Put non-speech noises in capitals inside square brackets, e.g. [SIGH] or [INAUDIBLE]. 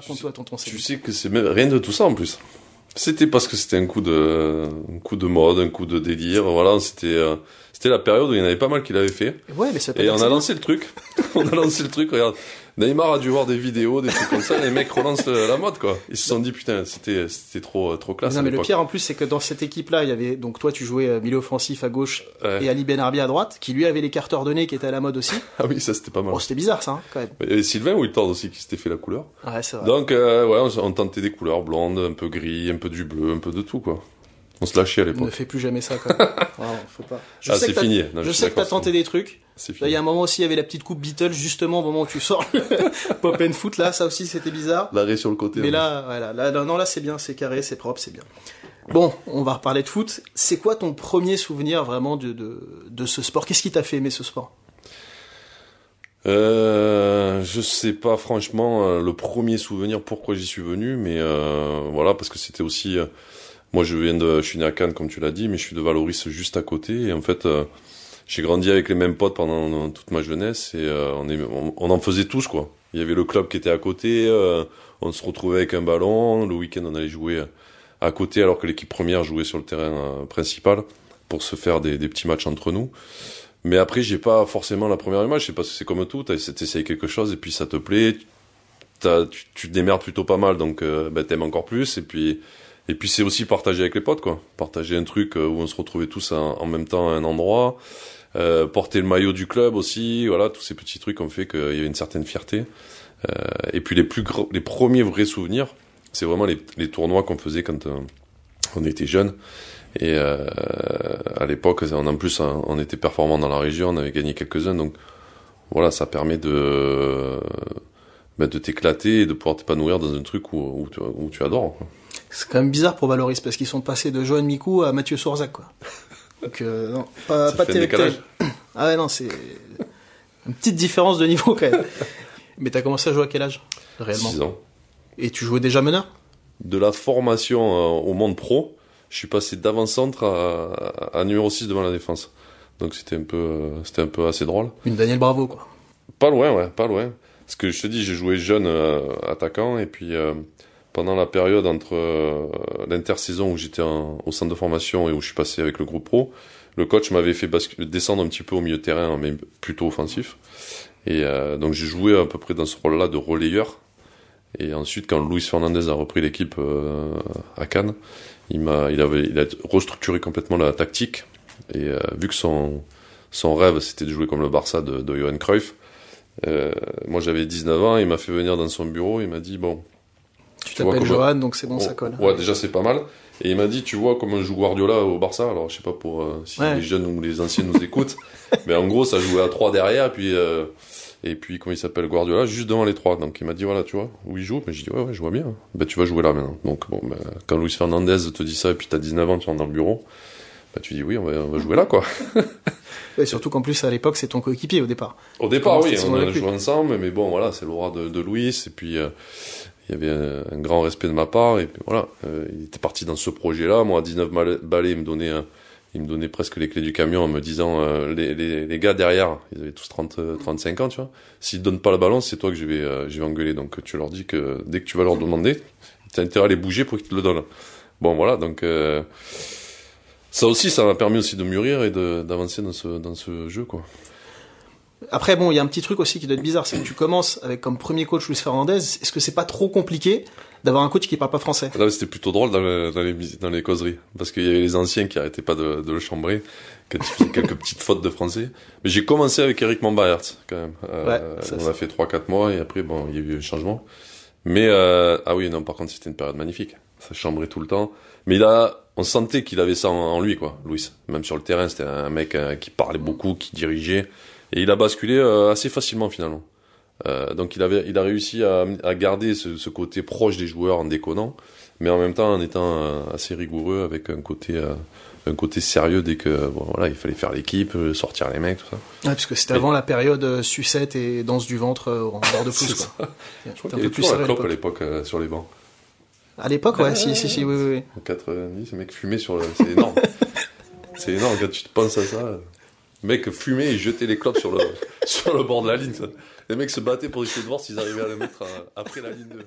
Raconte-toi, tonton Tu sais que c'est même rien de tout ça en plus. C'était parce que c'était un coup de, un coup de mode, un coup de délire. Voilà, c'était, euh, c'était la période où il y en avait pas mal qui l'avaient fait. Ouais, mais ça Et on a lancé le truc. [LAUGHS] on a lancé le truc. Regarde, Neymar a dû voir des vidéos, des trucs comme ça. Les mecs relancent la mode, quoi. Ils se sont dit putain, c'était, c'était trop, trop classe. Non, mais le pire en plus, c'est que dans cette équipe-là, il y avait donc toi, tu jouais euh, milieu offensif à gauche Ouais. et Ali Ben Arbi à droite, qui lui avait les carteurs de nez qui étaient à la mode aussi. [LAUGHS] Ah oui, ça c'était pas mal. Oh, c'était bizarre ça, hein, quand même. Il y avait Sylvain Wiltord aussi qui s'était fait la couleur. Ouais, c'est vrai. Donc euh, ouais, on, on tentait des couleurs blondes, un peu gris, un peu du bleu, un peu de tout, quoi. On se lâchait à Ne l'époque. fais plus jamais ça, quand même. [LAUGHS] Vraiment, faut pas. Je Ah, sais c'est que fini. Non, je sais que t'as tenté des trucs. C'est Là, il y a un moment aussi, il y avait la petite coupe Beatles, justement, au moment où tu sors le [LAUGHS] pop and foot, là, ça aussi, c'était bizarre. L'arrêt sur le côté. Mais hein. là, voilà, là, non, non, là, c'est bien, c'est carré, c'est propre, c'est bien. Bon, on va reparler de foot. C'est quoi ton premier souvenir vraiment de, de, de ce sport? Qu'est-ce qui t'a fait aimer ce sport? Euh, je sais pas franchement euh, le premier souvenir pourquoi j'y suis venu, mais euh, voilà parce que c'était aussi euh, moi je viens de je suis né à Cannes comme tu l'as dit, mais je suis de Valoris juste à côté et en fait euh, j'ai grandi avec les mêmes potes pendant euh, toute ma jeunesse et euh, on, est, on, en faisait tous quoi. Il y avait le club qui était à côté, euh, on se retrouvait avec un ballon, le week-end on allait jouer à côté alors que l'équipe première jouait sur le terrain euh, principal pour se faire des, des petits matchs entre nous. Mais après, j'ai pas forcément la première image. C'est parce que c'est comme tout. T'essayes quelque chose et puis ça te plaît. Tu, tu te démerdes plutôt pas mal, donc euh, ben, t'aimes encore plus. Et puis, et puis c'est aussi partager avec les potes, quoi. Partager un truc euh, où on se retrouvait tous en, même temps à un endroit. Euh, porter le maillot du club aussi. Voilà, tous ces petits trucs ont fait qu'il y avait une certaine fierté. Euh, et puis les plus les premiers vrais souvenirs, c'est vraiment les, tournois qu'on faisait quand on était jeunes. Et à l'époque, en plus, on on était performant dans la région, on avait gagné quelques-uns, donc voilà, ça permet de ben, de t'éclater et de pouvoir t'épanouir dans un truc où, où, tu, où tu adores. C'est quand même bizarre pour Valoris parce qu'ils sont passés de Johan Mikou à Mathieu Sourzac, quoi. Donc, euh, non, pas, pas. Ah ouais, non, c'est une petite différence de niveau quand même. Mais t'as commencé à jouer à quel âge réellement? 6 ans. Et tu jouais déjà meneur? De la formation euh, au monde pro, je suis passé d'avant-centre à, à numéro 6 devant la défense. Donc c'était un peu euh, c'était un peu assez drôle. Une Daniel Bravo, quoi. Pas loin, ouais, pas loin. Parce que je te dis, j'ai joué jeune euh, attaquant et puis euh, pendant la période entre euh, l'intersaison où j'étais au centre de formation et où je suis passé avec le groupe pro, le coach m'avait fait descendre un petit peu au milieu terrain, mais plutôt offensif. Et euh, donc j'ai joué à peu près dans ce rôle-là de relayeur. Et ensuite, quand Luis Fernandez a repris l'équipe euh, à Cannes, il m'a, il avait, il a restructuré complètement la tactique. Et vu que son son rêve c'était de jouer comme le Barça de, de Johan Cruyff, euh, moi j'avais 19 ans, il m'a fait venir dans son bureau, il m'a dit bon, Tu Tu t'appelles Johan, donc c'est bon, ça oh, colle. ouais déjà c'est pas mal. Et il m'a dit tu vois comment on joue Guardiola au Barça, alors je sais pas pour euh, si Ouais. les jeunes ou les anciens nous écoutent, [LAUGHS] mais en gros ça jouait à trois derrière, puis euh, et puis comment il s'appelle Guardiola juste devant les trois. Donc il m'a dit voilà tu vois où il joue, mais j'ai dit ouais ouais je vois bien. Ben tu vas jouer là maintenant. Donc bon ben, quand Luis Fernandez te dit ça et puis t'as 19 ans tu rentres dans le bureau, ben, tu dis oui on va, on va jouer là quoi. [LAUGHS] Et surtout qu'en plus, à l'époque, c'est ton coéquipier au départ. Au départ, oui, on a joué ensemble, mais bon, voilà, c'est l'aura de, de Louis, et puis euh, il y avait un, un grand respect de ma part, et puis voilà, euh, il était parti dans ce projet-là. Moi, à 19 mal- balais, il me donnait, un- il me donnait presque les clés du camion en me disant, euh, les, les, les gars derrière, ils avaient tous 30, euh, 35 ans, tu vois, s'ils donnent pas le ballon, c'est toi que je vais, euh, je vais engueuler. Donc tu leur dis que dès que tu vas leur demander, t'as intérêt à les bouger pour qu'ils te le donnent. Bon, voilà, donc euh, ça aussi, ça m'a permis aussi de mûrir et d'avancer dans ce, dans ce jeu, quoi. Après, bon, il y a un petit truc aussi qui doit être bizarre, c'est que tu commences avec comme premier coach Luis Fernandez. Est-ce que c'est pas trop compliqué d'avoir un coach qui parle pas français? Là, c'était plutôt drôle dans, le- dans les, dans les causeries. Parce qu'il y avait les anciens qui arrêtaient pas de, de le chambrer, quand il faisait quelques petites fautes de français. Mais j'ai commencé avec Eric Mambaert, quand même. Euh, Ouais, ça, on a fait 3-4 mois, et après, bon, il y a eu un changement. Mais, euh, ah oui, non, par contre, c'était une période magnifique. Ça chambrait tout le temps. Mais a, on sentait qu'il avait ça en, lui, quoi, Louis. Même sur le terrain, c'était un mec euh, qui parlait beaucoup, qui dirigeait. Et il a basculé euh, assez facilement, finalement. Euh, donc il avait, il a réussi à, à garder ce, ce côté proche des joueurs en déconnant, mais en même temps en étant assez rigoureux avec un côté, un côté sérieux dès que bon, voilà, il fallait faire l'équipe, sortir les mecs, tout ça. Ouais, parce que c'était avant la période sucette et danse du ventre en bord de [LAUGHS] pouce. Je crois qu'il y peu avait plus toujours la clope à l'époque. sur les bancs. À l'époque, ouais, si, si, si, oui, oui, oui. En 90, les mecs fumaient sur le, c'est énorme. [LAUGHS] c'est énorme quand tu te penses à ça. Les mecs fumaient et jetaient les clopes sur le, sur le bord de la ligne. ça. Les mecs se battaient pour essayer de voir s'ils arrivaient à les mettre euh, après la ligne de...